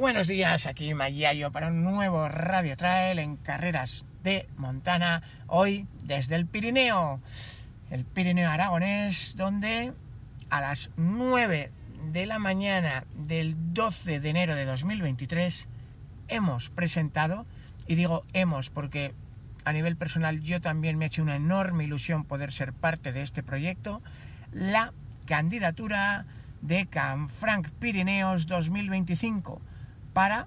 Buenos días, aquí Mayayo para un nuevo Radio Trail en carreras de Montana, hoy desde el Pirineo, el Pirineo Aragonés, donde a las 9 de la mañana del 12 de enero de 2023 hemos presentado, y digo hemos porque a nivel personal yo también me ha hecho una enorme ilusión poder ser parte de este proyecto, la candidatura de Canfranc Pirineos 2025 para,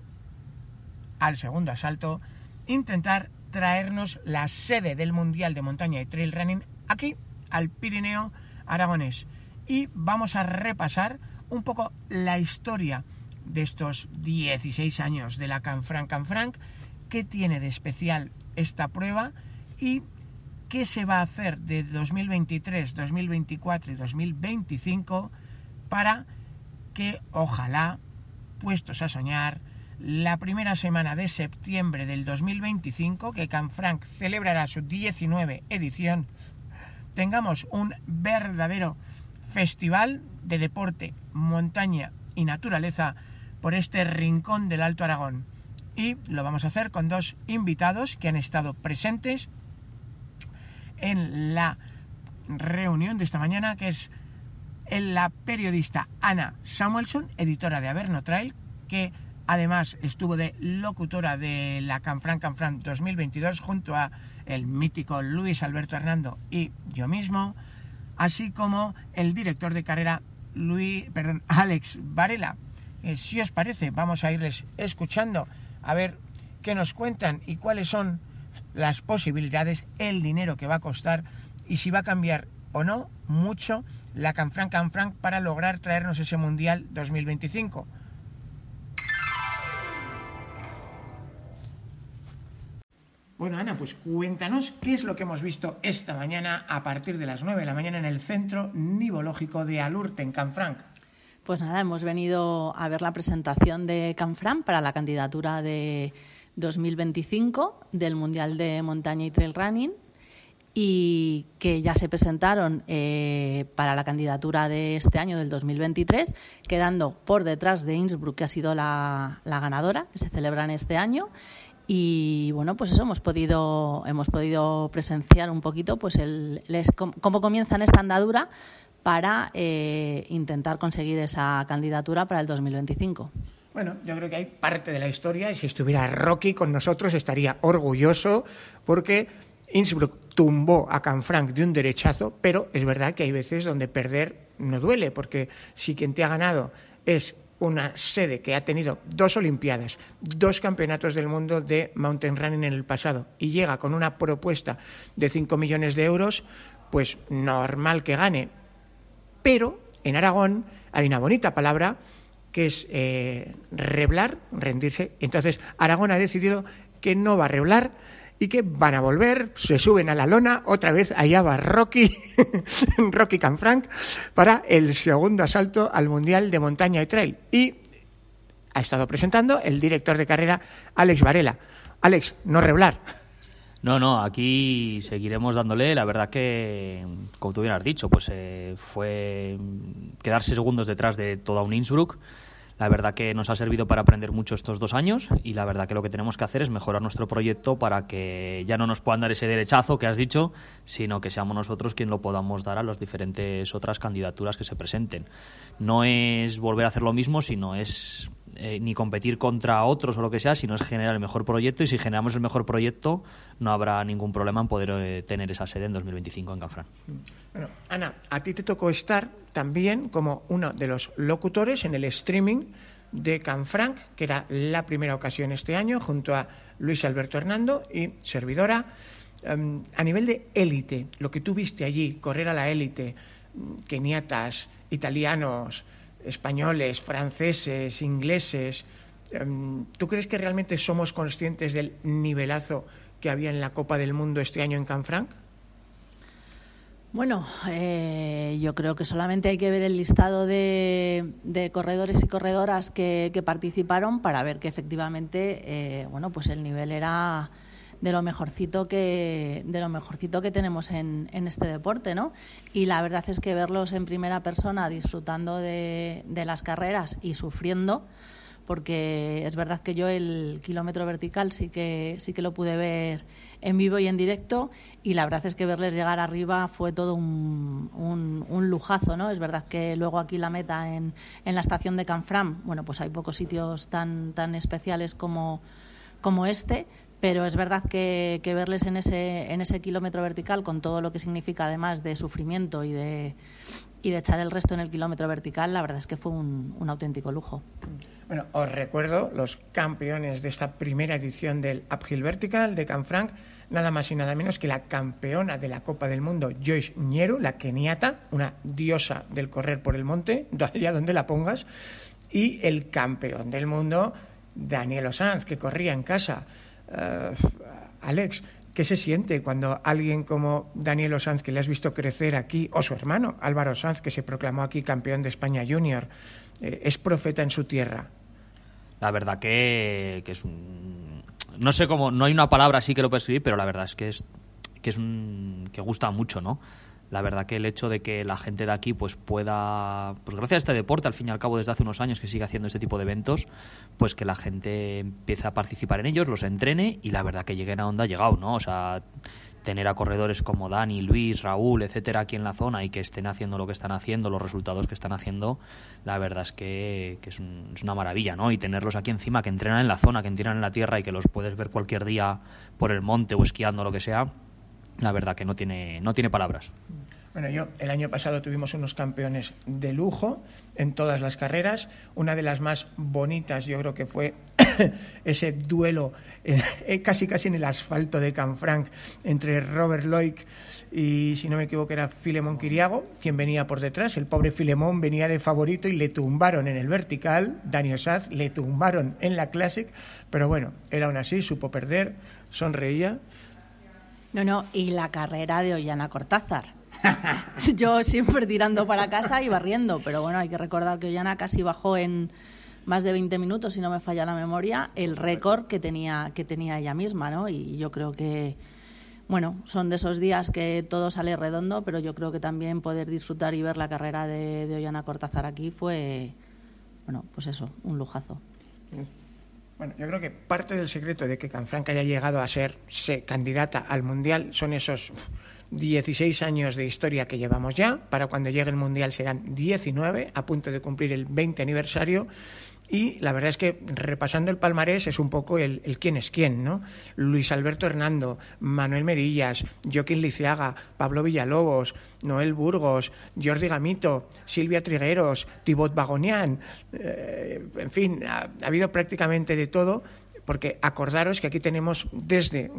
al segundo asalto, intentar traernos la sede del Mundial de Montaña y Trail Running aquí, al Pirineo Aragonés. Y vamos a repasar un poco la historia de estos 16 años de la Canfranc Canfranc, qué tiene de especial esta prueba y qué se va a hacer de 2023, 2024 y 2025 para que ojalá puestos a soñar, la primera semana de septiembre del 2025, que Canfranc celebrará su 19 edición, tengamos un verdadero festival de deporte, montaña y naturaleza por este rincón del Alto Aragón. Y lo vamos a hacer con dos invitados que han estado presentes en la reunión de esta mañana, que es la periodista Ana Samuelson, editora de Averno Trail, que además estuvo de locutora de la Canfran Canfran 2022 junto a el mítico Luis Alberto Hernando y yo mismo, así como el director de carrera Luis, perdón, Alex Varela. Eh, si os parece, vamos a irles escuchando a ver qué nos cuentan y cuáles son las posibilidades, el dinero que va a costar y si va a cambiar o no mucho la Canfranc Canfranc para lograr traernos ese Mundial 2025. Bueno, Ana, pues cuéntanos qué es lo que hemos visto esta mañana a partir de las 9 de la mañana en el Centro Nivológico de Alurte, en Canfranc. Pues nada, hemos venido a ver la presentación de Canfranc para la candidatura de 2025 del Mundial de Montaña y Trail Running y que ya se presentaron eh, para la candidatura de este año, del 2023, quedando por detrás de Innsbruck, que ha sido la, ganadora, que se celebra en este año. Y bueno, pues eso hemos podido, hemos podido presenciar un poquito pues el, cómo comienza esta andadura para eh, intentar conseguir esa candidatura para el 2025. Bueno, yo creo que hay parte de la historia y si estuviera Rocky con nosotros estaría orgulloso porque Innsbruck tumbó a Canfranc de un derechazo, pero es verdad que hay veces donde perder no duele, porque si quien te ha ganado es una sede que ha tenido dos Olimpiadas, dos campeonatos del mundo de mountain running en el pasado y llega con una propuesta de 5 millones de euros, pues normal que gane. Pero en Aragón hay una bonita palabra que es eh, reblar, rendirse. Entonces Aragón ha decidido que no va a reblar y que van a volver, se suben a la lona, otra vez allá va Rocky, Rocky Canfranc, para el segundo asalto al Mundial de Montaña y Trail. Y ha estado presentando el director de carrera, Alex Varela. Alex, no reblar. No, no, aquí seguiremos dándole. La verdad que, como tú bien has dicho, pues eh, fue quedarse segundos detrás de toda un Innsbruck. La verdad que nos ha servido para aprender mucho estos dos años y la verdad que lo que tenemos que hacer es mejorar nuestro proyecto para que ya no nos puedan dar ese derechazo que has dicho, sino que seamos nosotros quien lo podamos dar a las diferentes otras candidaturas que se presenten. No es volver a hacer lo mismo, sino es eh, ni competir contra otros o lo que sea, sino es generar el mejor proyecto y si generamos el mejor proyecto no habrá ningún problema en poder eh, tener esa sede en 2025 en Canfrán. Bueno, Ana, a ti te tocó estar también como uno de los locutores en el streaming de Canfranc, que era la primera ocasión este año, junto a Luis Alberto Hernando y servidora. Em, a nivel de élite, lo que tú viste allí, correr a la élite, keniatas, italianos, españoles, franceses, ingleses. Em, ¿Tú crees que realmente somos conscientes del nivelazo que había en la Copa del Mundo este año en Canfranc? Bueno, eh, yo creo que solamente hay que ver el listado de, corredores y corredoras que, participaron para ver que efectivamente, eh, bueno, pues el nivel era de lo mejorcito que de lo mejorcito que tenemos en, este deporte, ¿no? Y la verdad es que verlos en primera persona disfrutando de, de las carreras y sufriendo porque es verdad que yo el kilómetro vertical sí que sí que lo pude ver en vivo y en directo y la verdad es que verles llegar arriba fue todo un, un, lujazo, ¿no? Es verdad que luego aquí la meta en, en la estación de Canfram, bueno, pues hay pocos sitios tan, tan especiales como, como este, pero es verdad que, verles en ese, en ese kilómetro vertical con todo lo que significa además de sufrimiento y de, echar el resto en el kilómetro vertical, la verdad es que fue un, auténtico lujo. Bueno, os recuerdo los campeones de esta primera edición del Uphill Vertical de Canfranc, nada más y nada menos que la campeona de la Copa del Mundo, Joyce Ñeru, la keniata, una diosa del correr por el monte, allá donde la pongas, y el campeón del mundo, Daniel Osanz, que corría en casa. Uh, Alex, ¿qué se siente cuando alguien como Daniel Osanz, que le has visto crecer aquí, o su hermano Álvaro Sanz, que se proclamó aquí campeón de España Junior, eh, es profeta en su tierra? La verdad que, que es un no sé cómo, no hay una palabra así que lo pueda escribir, pero la verdad es que es que es un, que gusta mucho, ¿no? La verdad que el hecho de que la gente de aquí pues pueda, pues gracias a este deporte, al fin y al cabo desde hace unos años que sigue haciendo este tipo de eventos, pues que la gente empiece a participar en ellos, los entrene y la verdad que lleguen a donde ha llegado, ¿no? O sea, tener a corredores como Dani, Luis, Raúl, etcétera, aquí en la zona y que estén haciendo lo que están haciendo, los resultados que están haciendo, la verdad es que, es, una maravilla, ¿no? Y tenerlos aquí encima, que entrenan en la zona, que entrenan en la tierra y que los puedes ver cualquier día por el monte o esquiando, lo que sea, la verdad que no tiene, no tiene palabras. Bueno, yo el año pasado tuvimos unos campeones de lujo en todas las carreras. Una de las más bonitas, yo creo que fue ese duelo eh, casi casi en el asfalto de Canfranc entre Robert Loic y, si no me equivoco, era Filemón Quiriago, quien venía por detrás. El pobre Filemón venía de favorito y le tumbaron en el vertical. Daniel Saz le tumbaron en la Classic. Pero bueno, él aún así supo perder, sonreía. No, no, y la carrera de Ollana Cortázar Yo siempre tirando para casa y barriendo, pero bueno, hay que recordar que Ollana casi bajó en más de 20 minutos, si no me falla la memoria, el récord que tenía, que tenía ella misma, ¿no? Y yo creo que, bueno, son de esos días que todo sale redondo, pero yo creo que también poder disfrutar y ver la carrera de, de Ollana Cortázar aquí fue, bueno, pues eso, un lujazo. Bueno, yo creo que parte del secreto de que Canfranca haya llegado a ser candidata al Mundial son esos 16 años de historia que llevamos ya. Para cuando llegue el Mundial serán 19, a punto de cumplir el 20 aniversario. Y la verdad es que repasando el palmarés es un poco el, quién es quién, ¿no? Luis Alberto Hernando, Manuel Merillas, Joaquín Liciaga, Pablo Villalobos, Noel Burgos, Jordi Gamito, Silvia Trigueros, Tibot Bagonian, eh, en fin, ha, habido prácticamente de todo, porque acordaros que aquí tenemos desde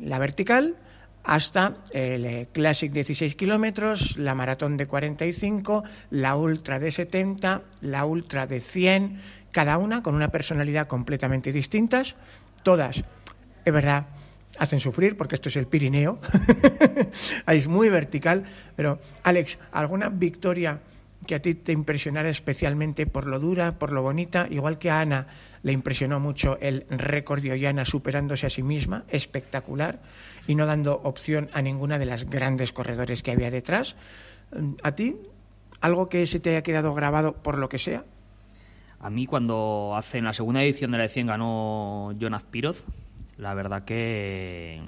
la vertical, hasta el eh, Classic 16 kilómetros, la maratón de 45, la ultra de 70, la ultra de 100, cada una con una personalidad completamente distintas, todas, es verdad, hacen sufrir porque esto es el Pirineo, es muy vertical, pero Alex, ¿alguna victoria que a ti te impresionara especialmente por lo dura, por lo bonita, igual que a Ana le impresionó mucho el récord de Ollana superándose a sí misma, espectacular, y no dando opción a ninguna de las grandes corredores que había detrás. ¿A ti? ¿Algo que se te haya quedado grabado por lo que sea? A mí cuando hace en la segunda edición de la de 100 ganó Jonas Piroz, la verdad que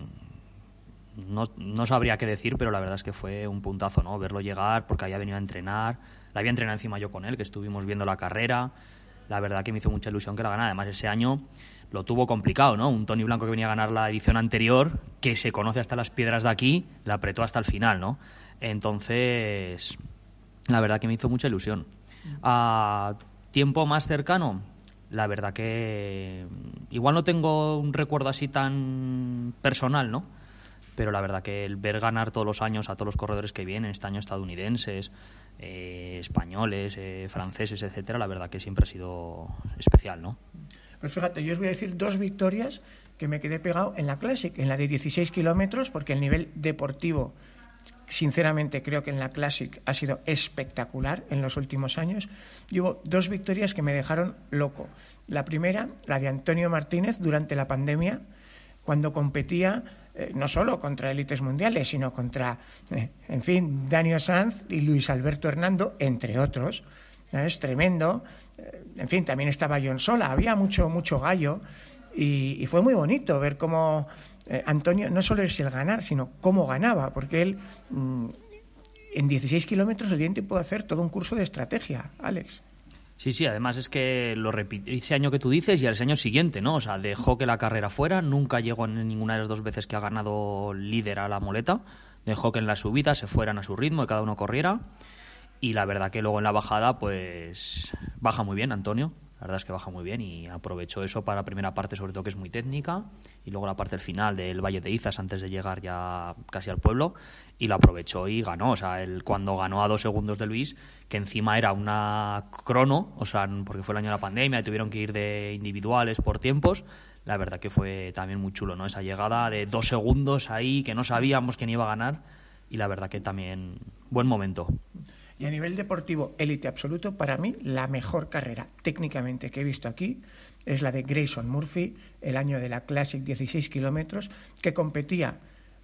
no, no, sabría qué decir, pero la verdad es que fue un puntazo, ¿no? Verlo llegar porque había venido a entrenar, la había entrenado encima yo con él, que estuvimos viendo la carrera, la verdad que me hizo mucha ilusión que la ganara. Además, ese año lo tuvo complicado, ¿no? Un Tony Blanco que venía a ganar la edición anterior, que se conoce hasta las piedras de aquí, la apretó hasta el final, ¿no? Entonces, la verdad que me hizo mucha ilusión. A tiempo más cercano, la verdad que igual no tengo un recuerdo así tan personal, ¿no? Pero la verdad que el ver ganar todos los años a todos los corredores que vienen, este año estadounidenses, eh, españoles, eh, franceses, etcétera, la verdad que siempre ha sido especial, ¿no? Pues fíjate, yo os voy a decir dos victorias que me quedé pegado en la Classic, en la de 16 kilómetros, porque el nivel deportivo, sinceramente, creo que en la Classic ha sido espectacular en los últimos años. Y hubo dos victorias que me dejaron loco. La primera, la de Antonio Martínez durante la pandemia, cuando competía eh, no solo contra élites mundiales, sino contra, eh, en fin, Daniel Sanz y Luis Alberto Hernando, entre otros. Es tremendo. Eh, en fin, también estaba John Sola, había mucho, mucho gallo. Y, fue muy bonito ver cómo Antonio no solo es el ganar, sino cómo ganaba, porque él mm, en 16 kilómetros el diente puede hacer todo un curso de estrategia, Alex. Sí, sí, además es que lo repite ese año que tú dices y al año siguiente, ¿no? O sea, dejó que la carrera fuera, nunca llegó en ninguna de las dos veces que ha ganado líder a la muleta, dejó que en la subida se fueran a su ritmo y cada uno corriera. Y la verdad que luego en la bajada, pues baja muy bien Antonio, la verdad es que baja muy bien y aprovechó eso para la primera parte, sobre todo que es muy técnica, y luego la parte final del Valle de Izas antes de llegar ya casi al pueblo, y lo aprovechó y ganó. O sea, él cuando ganó a dos segundos de Luis, que encima era una crono, o sea, porque fue el año de la pandemia y tuvieron que ir de individuales por tiempos, la verdad que fue también muy chulo, ¿no? Esa llegada de dos segundos ahí que no sabíamos quién iba a ganar, y la verdad que también buen momento. Y a nivel deportivo, élite absoluto, para mí la mejor carrera técnicamente que he visto aquí es la de Grayson Murphy, el año de la Classic 16 kilómetros, que competía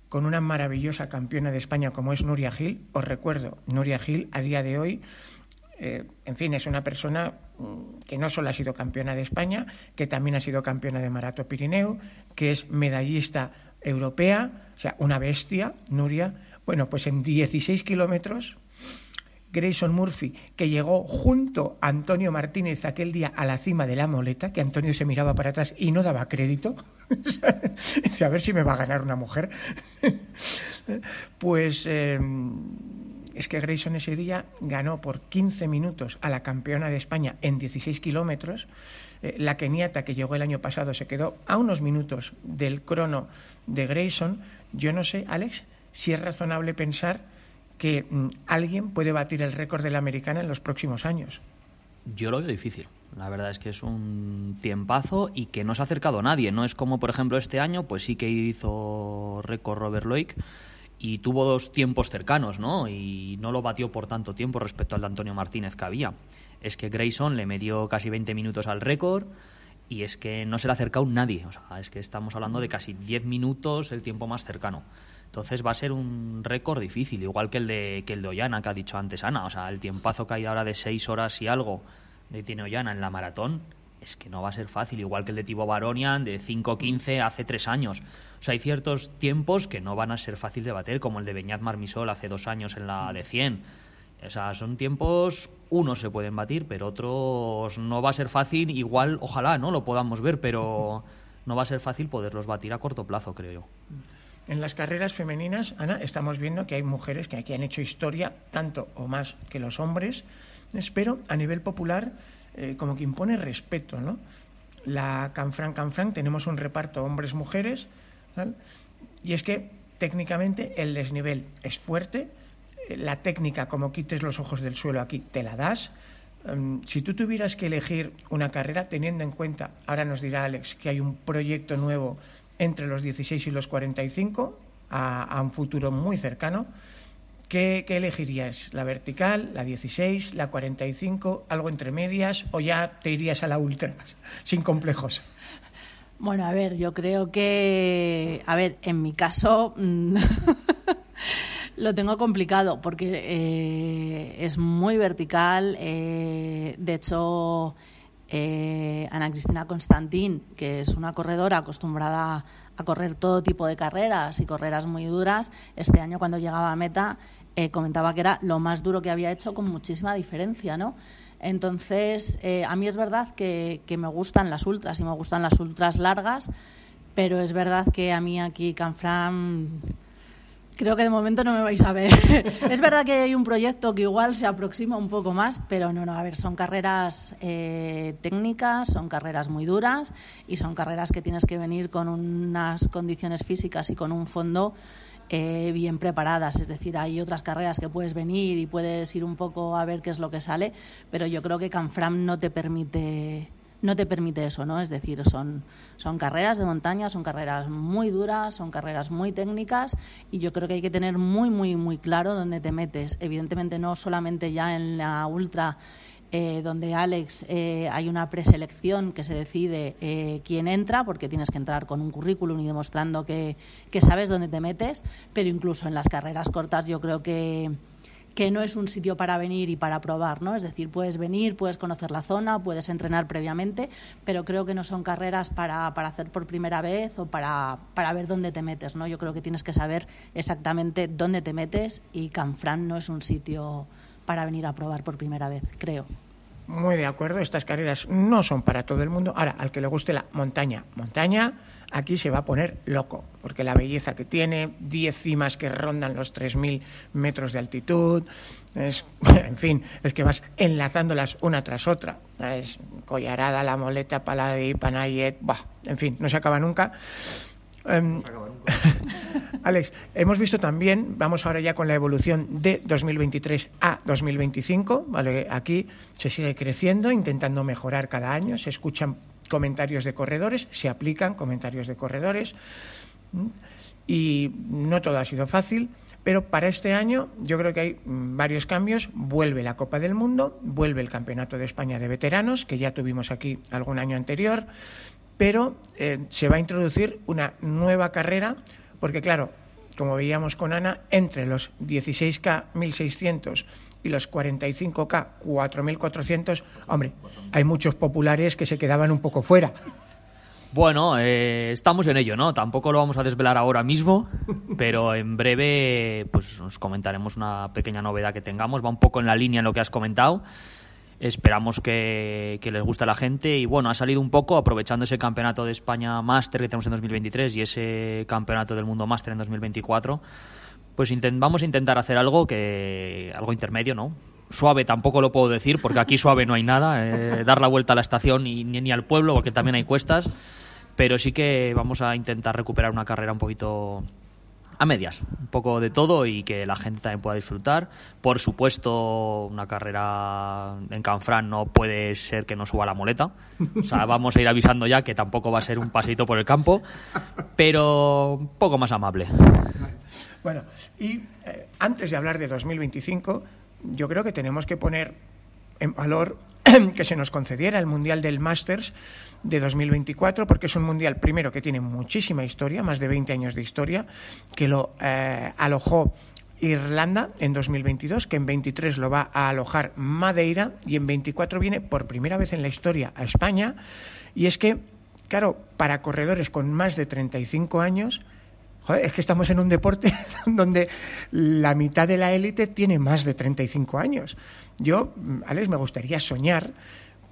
con una maravillosa campeona de España como es Nuria Gil. Os recuerdo, Nuria Gil a día de hoy, eh, en fin, es una persona mm, que no solo ha sido campeona de España, que también ha sido campeona de Marato Pirineo, que es medallista europea, o sea, una bestia, Nuria. Bueno, pues en 16 kilómetros Grayson Murphy, que llegó junto a Antonio Martínez aquel día a la cima de la moleta, que Antonio se miraba para atrás y no daba crédito. a ver si me va a ganar una mujer. pues em, es que Grayson ese día ganó por 15 minutos a la campeona de España en 16 kilómetros. Eh, la keniata que llegó el año pasado se quedó a unos minutos del crono de Grayson. Yo no sé, Alex, si es razonable pensar que mm, alguien puede batir el récord de la americana en los próximos años. Yo lo veo difícil. La verdad es que es un tiempazo y que no se ha acercado nadie. No es como, por ejemplo, este año, pues sí que hizo récord Robert Loic y tuvo dos tiempos cercanos, ¿no? Y no lo batió por tanto tiempo respecto al de Antonio Martínez que había. Es que Grayson le metió casi 20 minutos al récord y es que no se le ha acercado nadie. O sea, es que estamos hablando de casi 10 minutos el tiempo más cercano. Entonces va a ser un récord difícil, igual que el de que el de Ollana, que ha dicho antes Ana. O sea, el tiempazo que hay ahora de seis horas y algo de tiene Ollana en la maratón, es que no va a ser fácil, igual que el de Tibo Baronian de 5.15 hace tres años. O sea, hay ciertos tiempos que no van a ser fácil de bater, como el de Beñat Marmisol hace dos años en la de 100. O sea, son tiempos, unos se pueden batir, pero otros no va a ser fácil. Igual, ojalá, ¿no? Lo podamos ver, pero no va a ser fácil poderlos batir a corto plazo, creo yo. En las carreras femeninas, Ana, estamos viendo que hay mujeres que aquí han hecho historia tanto o más que los hombres, pero a nivel popular eh, como que impone respeto, ¿no? La Canfran Canfran tenemos un reparto hombres-mujeres y es que técnicamente el desnivel es fuerte, eh, la técnica como quites los ojos del suelo aquí te la das. Em, si tú tuvieras que elegir una carrera, teniendo en cuenta, ahora nos dirá Alex, que hay un proyecto nuevo entre los 16 y los 45 a, un futuro muy cercano. ¿Qué, ¿Qué, elegirías? ¿La vertical, la 16, la 45, algo entre medias o ya te irías a la ultra sin complejos? Bueno, a ver, yo creo que, a ver, en mi caso mm, lo tengo complicado porque eh, es muy vertical. Eh, de hecho, eh, Ana Cristina Constantín, que es una corredora acostumbrada a correr todo tipo de carreras y carreras muy duras, este año cuando llegaba a meta eh, comentaba que era lo más duro que había hecho con muchísima diferencia, ¿no? Entonces, eh, a mí es verdad que, me gustan las ultras y me gustan las ultras largas, pero es verdad que a mí aquí Canfram Creo que de momento no me vais a ver. es verdad que hay un proyecto que igual se aproxima un poco más, pero no, no, a ver, son carreras eh, técnicas, son carreras muy duras y son carreras que tienes que venir con unas condiciones físicas y con un fondo eh, bien preparadas. Es decir, hay otras carreras que puedes venir y puedes ir un poco a ver qué es lo que sale, pero yo creo que Canfram no te permite no te permite eso, ¿no? Es decir, son, son carreras de montaña, son carreras muy duras, son carreras muy técnicas y yo creo que hay que tener muy, muy, muy claro dónde te metes. Evidentemente no solamente ya en la ultra eh, donde Alex eh, hay una preselección que se decide eh, quién entra, porque tienes que entrar con un currículum y demostrando que, que sabes dónde te metes, pero incluso en las carreras cortas yo creo que que no es un sitio para venir y para probar, ¿no? Es decir, puedes venir, puedes conocer la zona, puedes entrenar previamente, pero creo que no son carreras para, para hacer por primera vez o para, para, ver dónde te metes, ¿no? Yo creo que tienes que saber exactamente dónde te metes y Canfrán no es un sitio para venir a probar por primera vez, creo. Muy de acuerdo, estas carreras no son para todo el mundo. Ahora, al que le guste la montaña, montaña, aquí se va a poner loco, porque la belleza que tiene, 10 cimas que rondan los 3.000 metros de altitud, es, en fin, es que vas enlazándolas una tras otra. Es Collarada, La Moleta, Paladí, Panayet, bah, en fin, no se acaba nunca. Um, Alex, hemos visto también, vamos ahora ya con la evolución de 2023 a 2025, ¿vale? Aquí se sigue creciendo, intentando mejorar cada año, se escuchan comentarios de corredores, se aplican comentarios de corredores y no todo ha sido fácil, pero para este año yo creo que hay mm, varios cambios. Vuelve la Copa del Mundo, vuelve el Campeonato de España de Veteranos, que ya tuvimos aquí algún año anterior, pero eh, se va a introducir una nueva carrera, porque claro, como veíamos con Ana, entre los 16K 1600 y los 45K 4.400, hombre, hay muchos populares que se quedaban un poco fuera. Bueno, eh, estamos en ello, ¿no? Tampoco lo vamos a desvelar ahora mismo, pero en breve pues os comentaremos una pequeña novedad que tengamos. Va un poco en la línea en lo que has comentado. Esperamos que, les guste a la gente y bueno, ha salido un poco aprovechando ese campeonato de España Máster que tenemos en 2023 y ese campeonato del mundo Máster en 2024 pues vamos a intentar hacer algo que algo intermedio, ¿no? Suave tampoco lo puedo decir, porque aquí suave no hay nada. Eh, dar la vuelta a la estación y, ni, al pueblo, porque también hay cuestas. Pero sí que vamos a intentar recuperar una carrera un poquito a medias, un poco de todo y que la gente también pueda disfrutar. Por supuesto, una carrera en Canfrán no puede ser que no suba la muleta. O sea, vamos a ir avisando ya que tampoco va a ser un pasito por el campo, pero un poco más amable. Bueno, y eh, antes de hablar de 2025, yo creo que tenemos que poner en valor que se nos concediera el Mundial del Masters de 2024, porque es un mundial, primero, que tiene muchísima historia, más de 20 años de historia, que lo eh, alojó Irlanda en 2022, que en 23 lo va a alojar Madeira y en 24 viene por primera vez en la historia a España. Y es que, claro, para corredores con más de 35 años, Joder, es que estamos en un deporte donde la mitad de la élite tiene más de 35 años. Yo, Alex, me gustaría soñar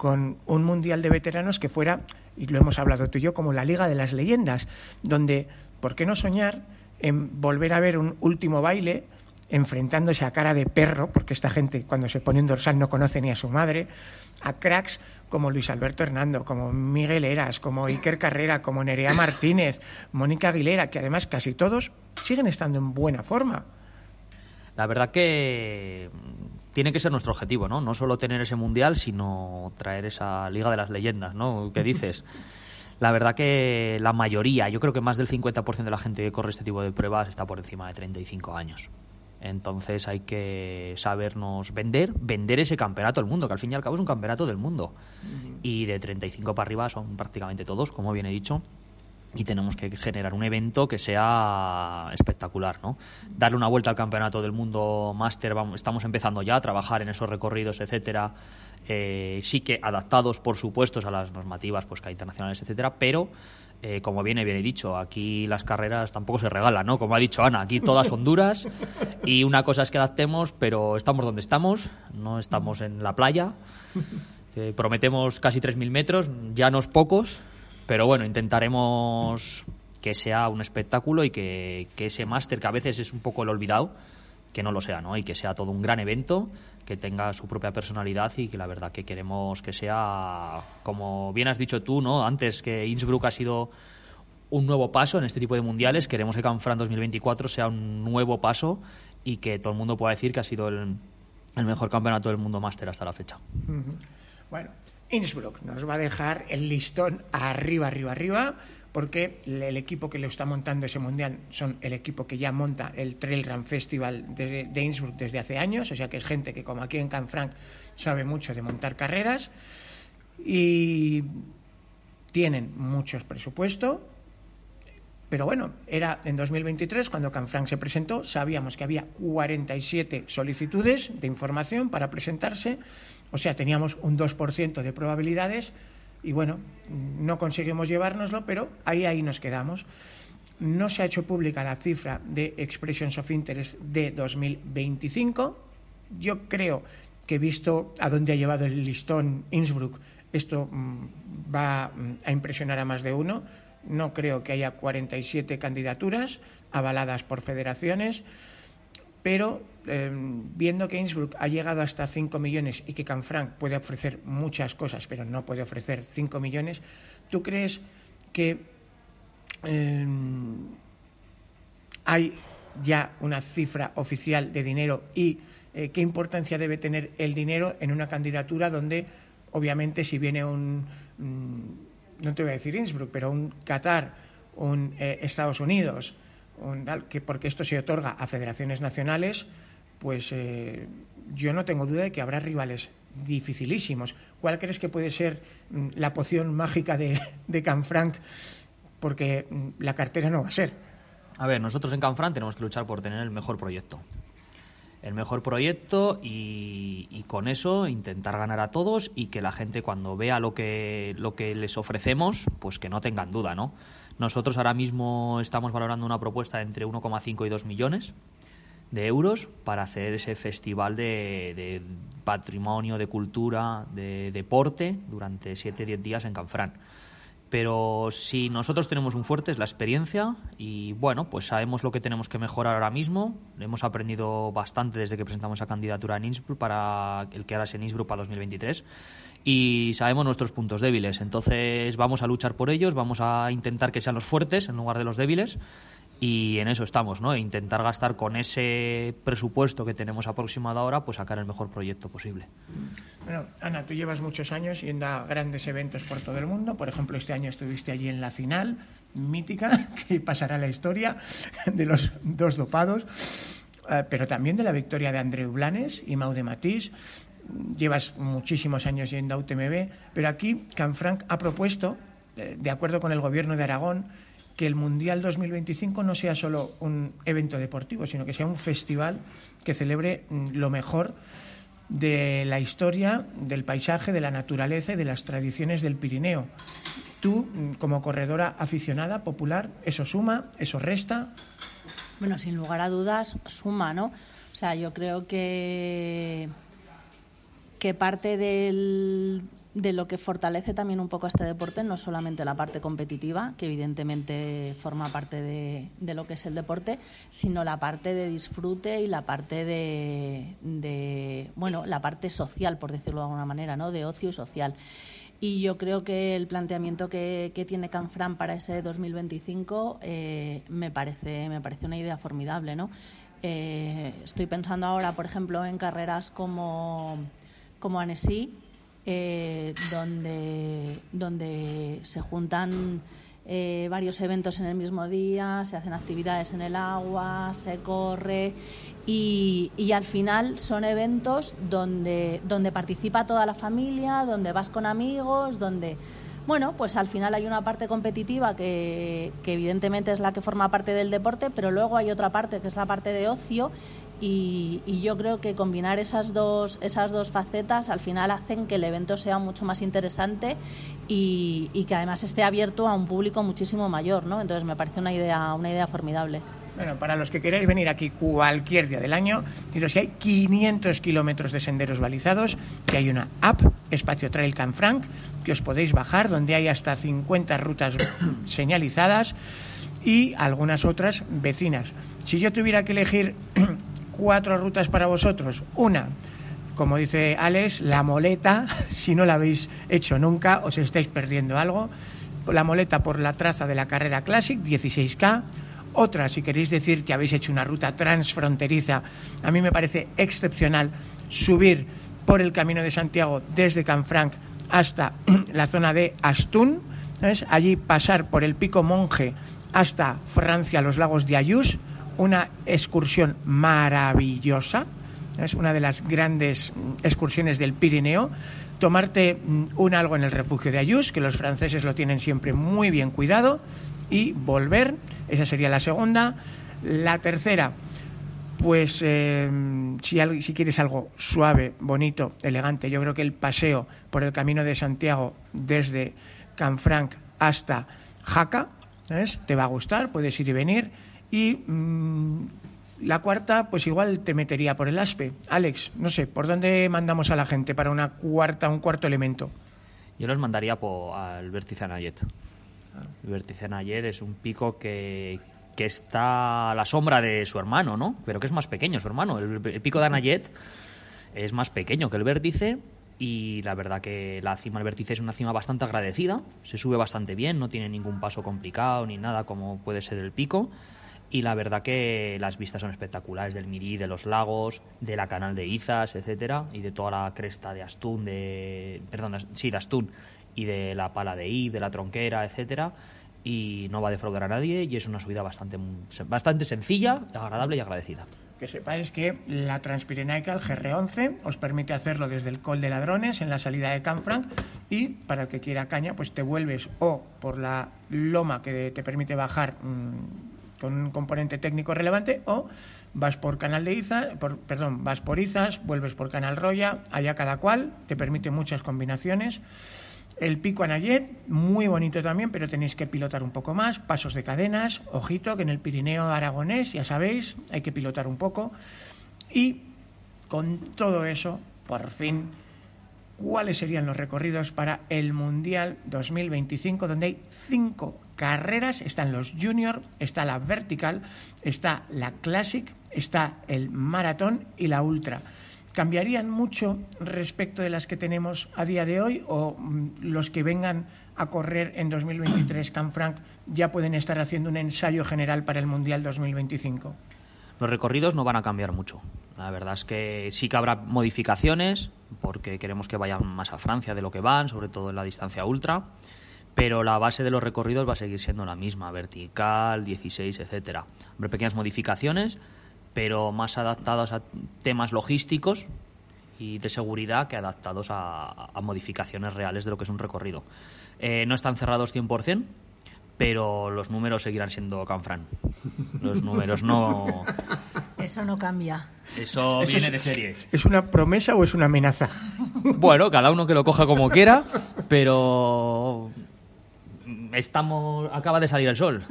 con un mundial de veteranos que fuera, y lo hemos hablado tú y yo, como la Liga de las Leyendas, donde, ¿por qué no soñar en volver a ver un último baile enfrentándose a cara de perro, porque esta gente cuando se pone un dorsal no conoce ni a su madre, a cracks como Luis Alberto Hernando, como Miguel Eras, como Iker Carrera, como Nerea Martínez, Mónica Aguilera, que además casi todos siguen estando en buena forma. La verdad que tiene que ser nuestro objetivo, ¿no? No solo tener ese mundial, sino traer esa Liga de las Leyendas, ¿no? ¿Qué dices? La verdad que la mayoría, yo creo que más del 50% de la gente que corre este tipo de pruebas está por encima de 35 años. Entonces hay que sabernos vender, vender ese campeonato del mundo, que al fin y al cabo es un campeonato del mundo. Y de 35 para arriba son prácticamente todos, como bien he dicho. Y tenemos que generar un evento que sea espectacular, ¿no? Darle una vuelta al campeonato del mundo máster, estamos empezando ya a trabajar en esos recorridos, etcétera. Eh, sí que adaptados, por supuesto, a las normativas pues, que internacionales, etcétera, pero eh, como bien dicho, aquí las carreras tampoco se regalan, ¿no? Como ha dicho Ana, aquí todas son duras y una cosa es que adaptemos, pero estamos donde estamos, no estamos en la playa. Eh, prometemos casi 3.000 metros, ya no es pocos, pero bueno, intentaremos que sea un espectáculo y que, que ese máster, que a veces es un poco el olvidado, que no lo sea, ¿no? Y que sea todo un gran evento, que tenga su propia personalidad y que la verdad que queremos que sea, como bien has dicho tú, ¿no? Antes que Innsbruck ha sido un nuevo paso en este tipo de mundiales, queremos que Canfrán 2024 sea un nuevo paso y que todo el mundo pueda decir que ha sido el, el mejor campeonato del mundo máster hasta la fecha. Bueno, Innsbruck nos va a dejar el listón arriba, arriba, arriba porque el equipo que le está montando ese mundial son el equipo que ya monta el Trail Run Festival de, Innsbruck desde hace años, o sea que es gente que como aquí en Canfranc sabe mucho de montar carreras y tienen muchos presupuestos. Pero bueno, era en 2023 cuando Canfranc se presentó, sabíamos que había 47 solicitudes de información para presentarse, o sea, teníamos un 2% de probabilidades y bueno, no conseguimos llevárnoslo, pero ahí, ahí nos quedamos. No se ha hecho pública la cifra de Expressions of Interest de 2025. Yo creo que visto a dónde ha llevado el listón Innsbruck, esto mm, va mm, a impresionar a más de uno. No creo que haya 47 candidaturas avaladas por federaciones pero eh, viendo que Innsbruck ha llegado hasta 5 millones y que Canfranc puede ofrecer muchas cosas, pero no puede ofrecer 5 millones, ¿tú crees que eh, hay ya una cifra oficial de dinero y eh, qué importancia debe tener el dinero en una candidatura donde, obviamente, si viene un, mm, no te voy a decir Innsbruck, pero un Qatar, un eh, Estados Unidos, que porque esto se otorga a federaciones nacionales, pues eh, yo no tengo duda de que habrá rivales dificilísimos. ¿Cuál crees que puede ser mm, la poción mágica de, de Canfranc? Porque mm, la cartera no va a ser. A ver, nosotros en Canfranc tenemos que luchar por tener el mejor proyecto. El mejor proyecto y, y, con eso intentar ganar a todos y que la gente cuando vea lo que, lo que les ofrecemos, pues que no tengan duda, ¿no? Nosotros ahora mismo estamos valorando una propuesta entre 1,5 y 2 millones de euros para hacer ese festival de, de patrimonio, de cultura, de deporte durante 7-10 días en Canfrán. Pero si nosotros tenemos un fuerte es la experiencia y bueno, pues sabemos lo que tenemos que mejorar ahora mismo. Hemos aprendido bastante desde que presentamos esa candidatura en Innsbruck para el que ahora es en Innsbruck para 2023 y sabemos nuestros puntos débiles. Entonces vamos a luchar por ellos, vamos a intentar que sean los fuertes en lugar de los débiles y en eso estamos, ¿no? Intentar gastar con ese presupuesto que tenemos aproximado ahora, pues sacar el mejor proyecto posible. Bueno, Ana, tú llevas muchos años yendo a grandes eventos por todo el mundo. Por ejemplo, este año estuviste allí en la final mítica, que pasará la historia de los dos dopados, eh, pero también de la victoria de Andreu Blanes y Maude Matís llevas muchísimos años yendo a UTMB, pero aquí Canfranc ha propuesto, eh, de acuerdo con el gobierno de Aragón, que el Mundial 2025 no sea solo un evento deportivo, sino que sea un festival que celebre mm, lo mejor de la historia, del paisaje, de la naturaleza y de las tradiciones del Pirineo. Tú, mm, como corredora aficionada, popular, ¿eso suma? ¿Eso resta? Bueno, sin lugar a dudas, suma, ¿no? O sea, yo creo que que parte del, de lo que fortalece también un poco este deporte no solamente la parte competitiva, que evidentemente forma parte de, de lo que es el deporte, sino la parte de disfrute y la parte de, de, bueno, la parte social, por decirlo de alguna manera, ¿no? de ocio y social. Y yo creo que el planteamiento que, que tiene Canfran para ese 2025 eh, me, parece, me parece una idea formidable. ¿no? Eh, estoy pensando ahora, por ejemplo, en carreras como como Annecy, eh, donde, donde se juntan eh, varios eventos en el mismo día, se hacen actividades en el agua, se corre y, y, al final son eventos donde, donde participa toda la familia, donde vas con amigos, donde... Bueno, pues al final hay una parte competitiva que, que evidentemente es la que forma parte del deporte, pero luego hay otra parte que es la parte de ocio y, yo creo que combinar esas dos, esas dos facetas al final hacen que el evento sea mucho más interesante y, que además esté abierto a un público muchísimo mayor, ¿no? Entonces me parece una idea, una idea formidable. Bueno, para los que queráis venir aquí cualquier día del año, diros que hay 500 kilómetros de senderos balizados, que hay una app, Espacio Trail Canfranc, que os podéis bajar, donde hay hasta 50 rutas señalizadas y algunas otras vecinas. Si yo tuviera que elegir cuatro rutas para vosotros, una, como dice Alex, la moleta, si no la habéis hecho nunca, os estáis perdiendo algo. La moleta por la traza de la carrera Classic, 16K. Otra, si queréis decir que habéis hecho una ruta transfronteriza, a mí me parece excepcional subir por el Camino de Santiago desde Canfranc hasta la zona de Astún, allí pasar por el Pico Monje hasta Francia, los lagos de Ayus, una excursión maravillosa, es una de las grandes excursiones del Pirineo, tomarte mm, un algo en el refugio de Ayus, que los franceses lo tienen siempre muy bien cuidado, y volver, esa sería la segunda. La tercera, pues eh, si, si, quieres algo suave, bonito, elegante, yo creo que el paseo por el camino de Santiago desde Canfranc hasta Jaca, te va a gustar, puedes ir y venir. Y mm, la cuarta, pues igual te metería por el ASPE. Alex, no sé, ¿por dónde mandamos a la gente para una cuarta, un cuarto elemento? Yo los mandaría por, al vértice Anayet. El vértice Anayet es un pico que, que está a la sombra de su hermano, ¿no? Pero que es más pequeño su hermano. El, el pico de Anayet es más pequeño que el vértice y la verdad que la cima del vértice es una cima bastante agradecida, se sube bastante bien, no tiene ningún paso complicado ni nada como puede ser el pico y la verdad que las vistas son espectaculares del Mirí, de los lagos, de la canal de Izas, etcétera, y de toda la cresta de Astún, de perdón, sí, de Astún y de la pala de I, de la tronquera, etcétera, y no va a defraudar a nadie y es una subida bastante bastante sencilla, agradable y agradecida. Que sepáis que la Transpirenaica, el GR11, os permite hacerlo desde el Col de Ladrones en la salida de Canfranc y para el que quiera caña, pues te vuelves o por la loma que te permite bajar mmm, con un componente técnico relevante o vas por Canal de Izas, por, perdón, vas por Izas, vuelves por Canal Roya, allá cada cual, te permite muchas combinaciones. El pico Anayet, muy bonito también, pero tenéis que pilotar un poco más. Pasos de cadenas, ojito, que en el Pirineo aragonés, ya sabéis, hay que pilotar un poco. Y con todo eso, por fin, ¿cuáles serían los recorridos para el Mundial 2025? Donde hay cinco carreras, están los Junior, está la Vertical, está la Classic, está el Maratón y la Ultra. ¿Cambiarían mucho respecto de las que tenemos a día de hoy o mm, los que vengan a correr en 2023 Canfranc ya pueden estar haciendo un ensayo general para el Mundial 2025? Los recorridos no van a cambiar mucho. La verdad es que sí que habrá modificaciones porque queremos que vayan más a Francia de lo que van, sobre todo en la distancia ultra, pero la base de los recorridos va a seguir siendo la misma, vertical, 16, etcétera. Habrá pequeñas modificaciones, pero más adaptados a temas logísticos y de seguridad que adaptados a, modificaciones reales de lo que es un recorrido. Eh, no están cerrados 100%, pero los números seguirán siendo Canfran. Los números no... Eso no cambia. Eso, viene de serie. ¿Es una promesa o es una amenaza? Bueno, cada uno que lo coja como quiera, pero estamos acaba de salir el sol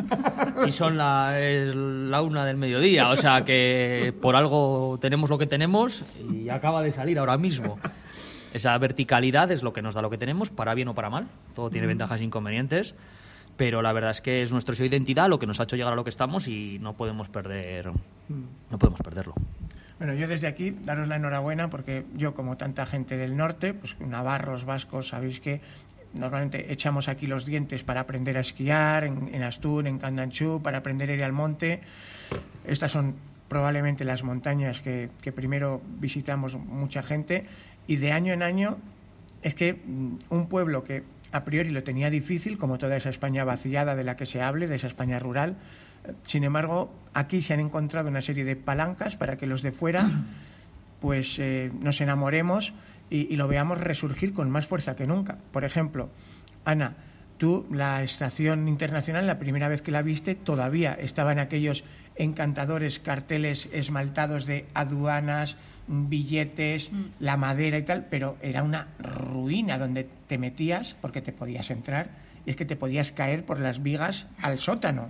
y son la, la una del mediodía, o sea que por algo tenemos lo que tenemos y acaba de salir ahora mismo. Esa verticalidad es lo que nos da lo que tenemos, para bien o para mal. Todo tiene ventajas e inconvenientes, pero la verdad es que es nuestra identidad lo que nos ha hecho llegar a lo que estamos y no podemos perder, no podemos perderlo. Bueno, yo desde aquí daros la enhorabuena porque yo, como tanta gente del norte, pues navarros, vascos, sabéis que Normalmente echamos aquí los dientes para aprender a esquiar, en, Astún, en Candanchú, para aprender a ir al monte. Estas son probablemente las montañas que, primero visitamos mucha gente y de año en año es que mm, un pueblo que a priori lo tenía difícil, como toda esa España vaciada de la que se hable, de esa España rural, sin embargo, aquí se han encontrado una serie de palancas para que los de fuera pues eh, nos enamoremos y, lo veamos resurgir con más fuerza que nunca. Por ejemplo, Ana, tú la estación internacional, la primera vez que la viste, todavía estaban aquellos encantadores carteles esmaltados de aduanas, billetes, mm. la madera y tal, pero era una ruina donde te metías porque te podías entrar y es que te podías caer por las vigas al sótano.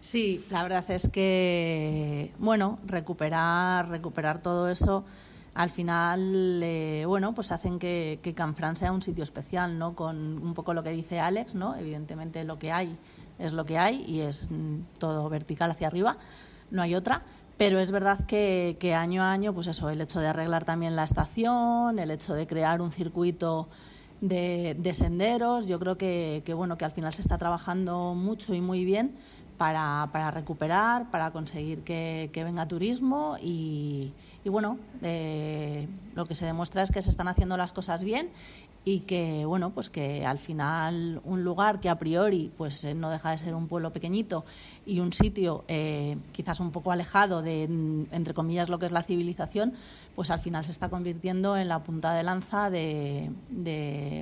Sí, la verdad es que, bueno, recuperar, recuperar todo eso al final, eh, bueno, pues hacen que, que Canfrán sea un sitio especial, ¿no? Con un poco lo que dice Alex, ¿no? Evidentemente lo que hay es lo que hay y es mm, todo vertical hacia arriba, no hay otra. Pero es verdad que, año a año, pues eso, el hecho de arreglar también la estación, el hecho de crear un circuito de, de senderos, yo creo que, que, bueno, que al final se está trabajando mucho y muy bien para, para recuperar, para conseguir que, que venga turismo y, y bueno, eh, lo que se demuestra es que se están haciendo las cosas bien y que bueno pues que al final un lugar que a priori pues eh, no deja de ser un pueblo pequeñito y un sitio eh, quizás un poco alejado de entre comillas lo que es la civilización pues al final se está convirtiendo en la punta de lanza de,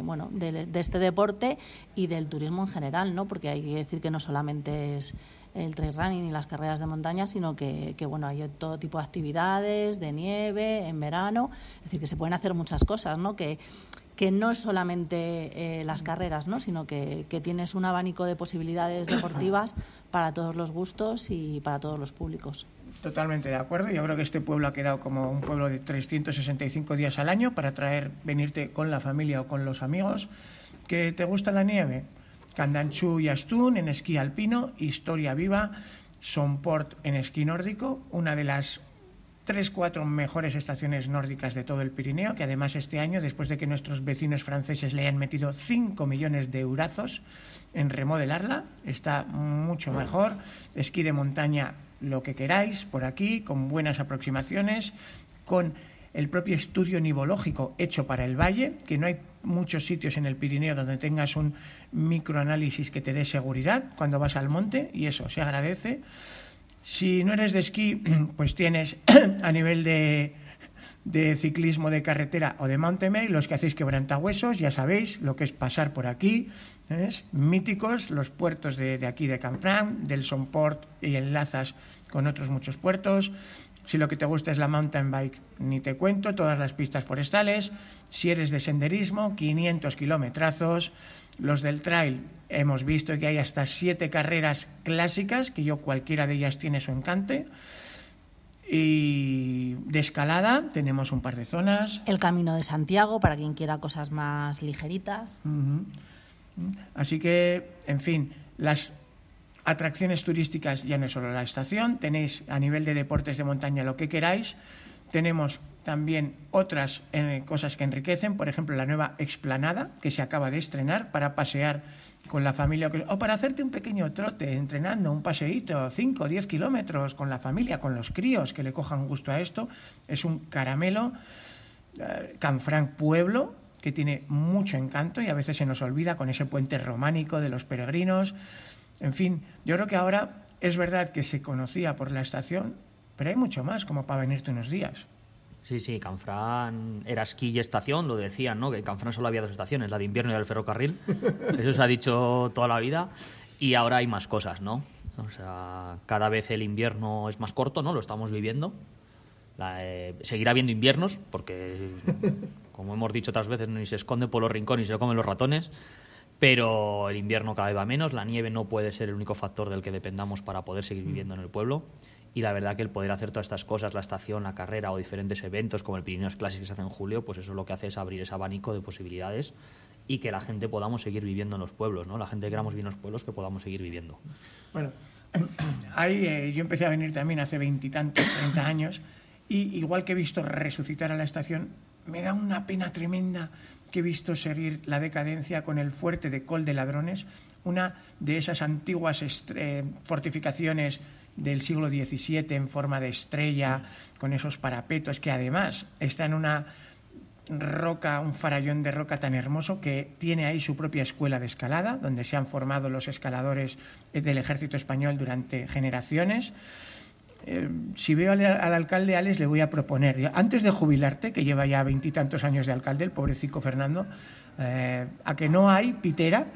bueno de, de, este deporte y del turismo en general no porque hay que decir que no solamente es el trail running y las carreras de montaña, sino que, que, bueno, hay todo tipo de actividades, de nieve, en verano, es decir, que se pueden hacer muchas cosas, ¿no? Que, que no es solamente eh, las carreras, ¿no? sino que, que, tienes un abanico de posibilidades deportivas para todos los gustos y para todos los públicos. Totalmente de acuerdo. Yo creo que este pueblo ha quedado como un pueblo de 365 días al año para traer, venirte con la familia o con los amigos. ¿Que te gusta la nieve? Candanchú y Astún en esquí alpino, Historia Viva, Sonport en esquí nórdico, una de las tres, cuatro mejores estaciones nórdicas de todo el Pirineo, que además este año, después de que nuestros vecinos franceses le hayan metido 5 millones de eurazos en remodelarla, está mucho mejor. Esquí de montaña, lo que queráis, por aquí, con buenas aproximaciones, con el propio estudio nivológico hecho para el valle, que no hay muchos sitios en el Pirineo donde tengas un microanálisis que te dé seguridad cuando vas al monte, y eso se agradece. Si no eres de esquí, pues tienes a nivel de, de ciclismo de carretera o de mountain bike, los que hacéis quebrantahuesos, ya sabéis lo que es pasar por aquí, ¿es? míticos, los puertos de, aquí de Canfranc, del Sonport y enlazas con otros muchos puertos. Si lo que te gusta es la mountain bike, ni te cuento, todas las pistas forestales. Si eres de senderismo, 500 kilometrazos. Los del trail, hemos visto que hay hasta siete carreras clásicas, que yo cualquiera de ellas tiene su encante. Y de escalada tenemos un par de zonas. El Camino de Santiago, para quien quiera cosas más ligeritas. Uh -huh. Así que, en fin, las atracciones turísticas ya no es solo la estación, tenéis a nivel de deportes de montaña lo que queráis. Tenemos también otras eh, cosas que enriquecen, por ejemplo, la nueva explanada que se acaba de estrenar para pasear con la familia o para hacerte un pequeño trote entrenando, un paseíto, 5 o 10 kilómetros con la familia, con los críos que le cojan gusto a esto. Es un caramelo, eh, Canfranc Pueblo, que tiene mucho encanto y a veces se nos olvida con ese puente románico de los peregrinos. En fin, yo creo que ahora es verdad que se conocía por la estación, pero hay mucho más como para venirte unos días. Sí, sí, Canfrán era esquí y estación, lo decían, ¿no? Que en Canfrán solo había dos estaciones, la de invierno y la del ferrocarril. Eso se ha dicho toda la vida. Y ahora hay más cosas, ¿no? O sea, cada vez el invierno es más corto, ¿no? Lo estamos viviendo. La, eh, seguirá habiendo inviernos, porque, como hemos dicho otras veces, ni se esconde por los rincones ni se lo comen los ratones. Pero el invierno cada vez va menos, la nieve no puede ser el único factor del que dependamos para poder seguir viviendo en el pueblo y la verdad que el poder hacer todas estas cosas, la estación, la carrera o diferentes eventos como el Pirineos Classic que se hace en julio, pues eso lo que hace es abrir ese abanico de posibilidades y que la gente podamos seguir viviendo en los pueblos, ¿no? La gente que queramos vivir en los pueblos que podamos seguir viviendo. Bueno, ahí eh, yo empecé a venir también hace veintitantos, treinta años y igual que he visto resucitar a la estación, me da una pena tremenda que he visto seguir la decadencia con el fuerte de Col de Ladrones, una de esas antiguas fortificaciones del siglo XVII en forma de estrella, con esos parapetos, que además está en una roca, un farallón de roca tan hermoso que tiene ahí su propia escuela de escalada, donde se han formado los escaladores del ejército español durante generaciones. Eh, si veo al, al, alcalde Alex, le voy a proponer, antes de jubilarte, que lleva ya veintitantos años de alcalde, el pobrecito Fernando, eh, a que no hay pitera,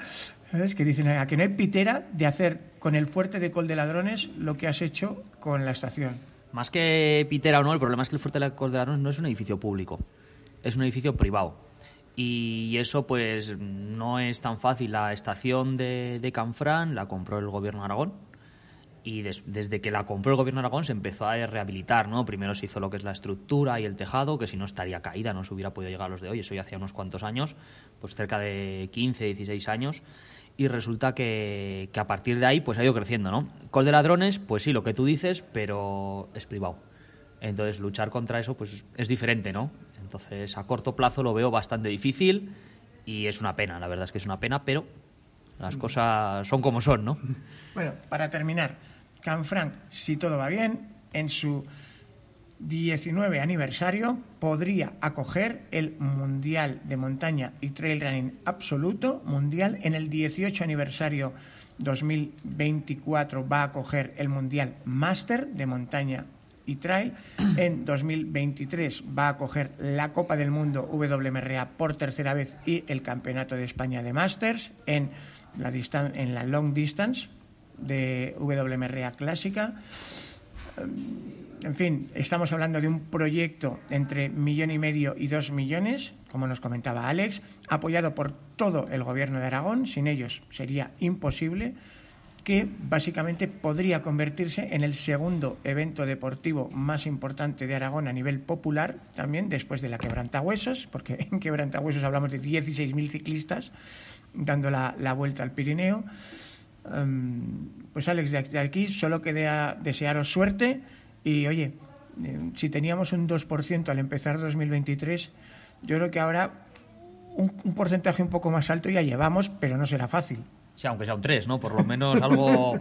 ¿sabes? que dicen a que no hay pitera de hacer con el fuerte de Col de Ladrones lo que has hecho con la estación. Más que pitera o no, el problema es que el fuerte de Col de Ladrones no es un edificio público, es un edificio privado. Y eso pues no es tan fácil. La estación de, de Canfrán la compró el gobierno de Aragón, y des, desde que la compró el gobierno de Aragón se empezó a rehabilitar, ¿no? Primero se hizo lo que es la estructura y el tejado, que si no estaría caída, no se hubiera podido llegar a los de hoy, eso ya hacía unos cuantos años, pues cerca de 15, 16 años, y resulta que, que, a partir de ahí pues ha ido creciendo, ¿no? Col de ladrones, pues sí, lo que tú dices, pero es privado. Entonces luchar contra eso pues es diferente, ¿no? Entonces a corto plazo lo veo bastante difícil y es una pena, la verdad es que es una pena, pero las cosas son como son, ¿no? Bueno, para terminar, Canfranc, si todo va bien, en su 19 aniversario podría acoger el Mundial de Montaña y Trail Running absoluto mundial. En el 18 aniversario 2024 va a acoger el Mundial Master de Montaña y Trail. En 2023 va a acoger la Copa del Mundo WMRA por tercera vez y el Campeonato de España de Masters en la, en la Long Distance de WMRA clásica en fin, estamos hablando de un proyecto entre millón y medio y dos millones, como nos comentaba Alex, apoyado por todo el gobierno de Aragón. Sin ellos sería imposible que básicamente podría convertirse en el segundo evento deportivo más importante de Aragón a nivel popular, también después de la Quebrantahuesos, porque en Quebrantahuesos hablamos de 16.000 ciclistas dando la, vuelta al Pirineo. Em, pues Alex, de aquí solo queda desearos suerte y oye, eh, si teníamos un 2% al empezar 2023, yo creo que ahora un, porcentaje un poco más alto ya llevamos, pero no será fácil. Sí, aunque sea un 3, ¿no? Por lo menos algo...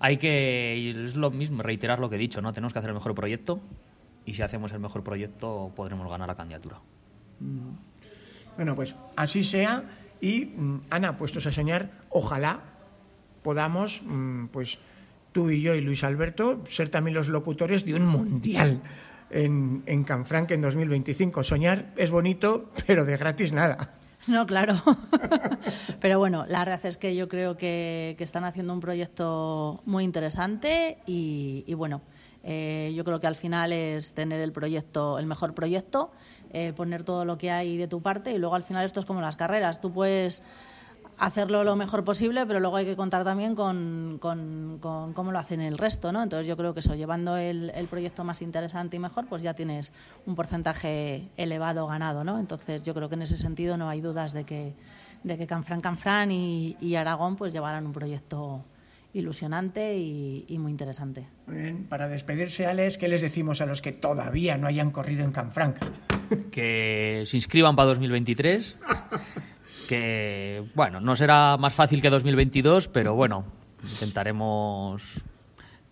hay que... Es lo mismo, reiterar lo que he dicho, ¿no? Tenemos que hacer el mejor proyecto y si hacemos el mejor proyecto podremos ganar la candidatura. Mm. Bueno, pues así sea y mm, Ana, puestos a soñar, ojalá podamos, mm, pues tú y yo y Luis Alberto, ser también los locutores de un mundial en, en Canfranc en 2025. Soñar es bonito, pero de gratis nada. No, claro. Pero bueno, la verdad es que yo creo que, están haciendo un proyecto muy interesante y, bueno, eh, yo creo que al final es tener el proyecto, el mejor proyecto, eh, poner todo lo que hay de tu parte y luego al final esto es como las carreras. Tú puedes hacerlo lo mejor posible, pero luego hay que contar también con, con, cómo lo hacen el resto, ¿no? Entonces yo creo que eso, llevando el, el, proyecto más interesante y mejor, pues ya tienes un porcentaje elevado ganado, ¿no? Entonces yo creo que en ese sentido no hay dudas de que, de que Canfrán, Canfrán y, y Aragón pues llevarán un proyecto ilusionante y, y, muy interesante. Muy bien, para despedirse, Alex, ¿qué les decimos a los que todavía no hayan corrido en Canfranc? Que se inscriban para 2023 que, bueno, no será más fácil que 2022, pero bueno, intentaremos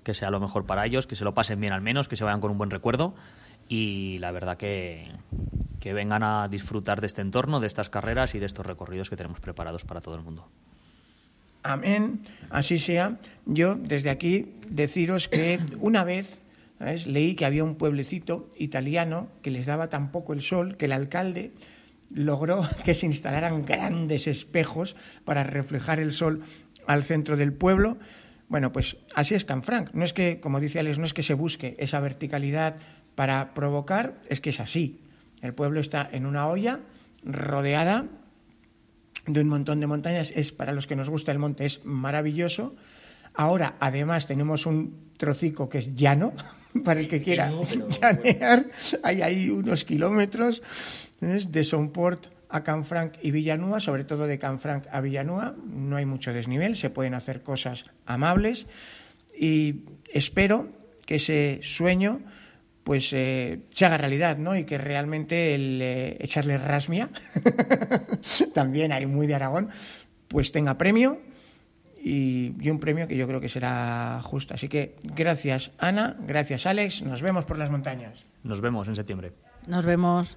que sea lo mejor para ellos, que se lo pasen bien al menos, que se vayan con un buen recuerdo y la verdad que, que vengan a disfrutar de este entorno, de estas carreras y de estos recorridos que tenemos preparados para todo el mundo. Amén, así sea. Yo desde aquí deciros que una vez leí que había un pueblecito italiano que les daba tan poco el sol que el alcalde logró que se instalaran grandes espejos para reflejar el sol al centro del pueblo. Bueno, pues así es Canfranc. No es que, como dice Alex, no es que se busque esa verticalidad para provocar, es que es así. El pueblo está en una olla rodeada de un montón de montañas. Es para los que nos gusta el monte es maravilloso. Ahora, además, tenemos un trocico que es llano, para el que quiera llanear. Hay ahí unos kilómetros de Sonport a Canfranc y Villanúa, sobre todo de Canfranc a Villanúa. No hay mucho desnivel, se pueden hacer cosas amables y espero que ese sueño pues eh, se haga realidad, ¿no? Y que realmente el eh, echarle rasmia, también hay muy de Aragón, pues tenga premio y, y, un premio que yo creo que será justo. Así que gracias Ana, gracias Alex, nos vemos por las montañas. Nos vemos en septiembre. Nos vemos.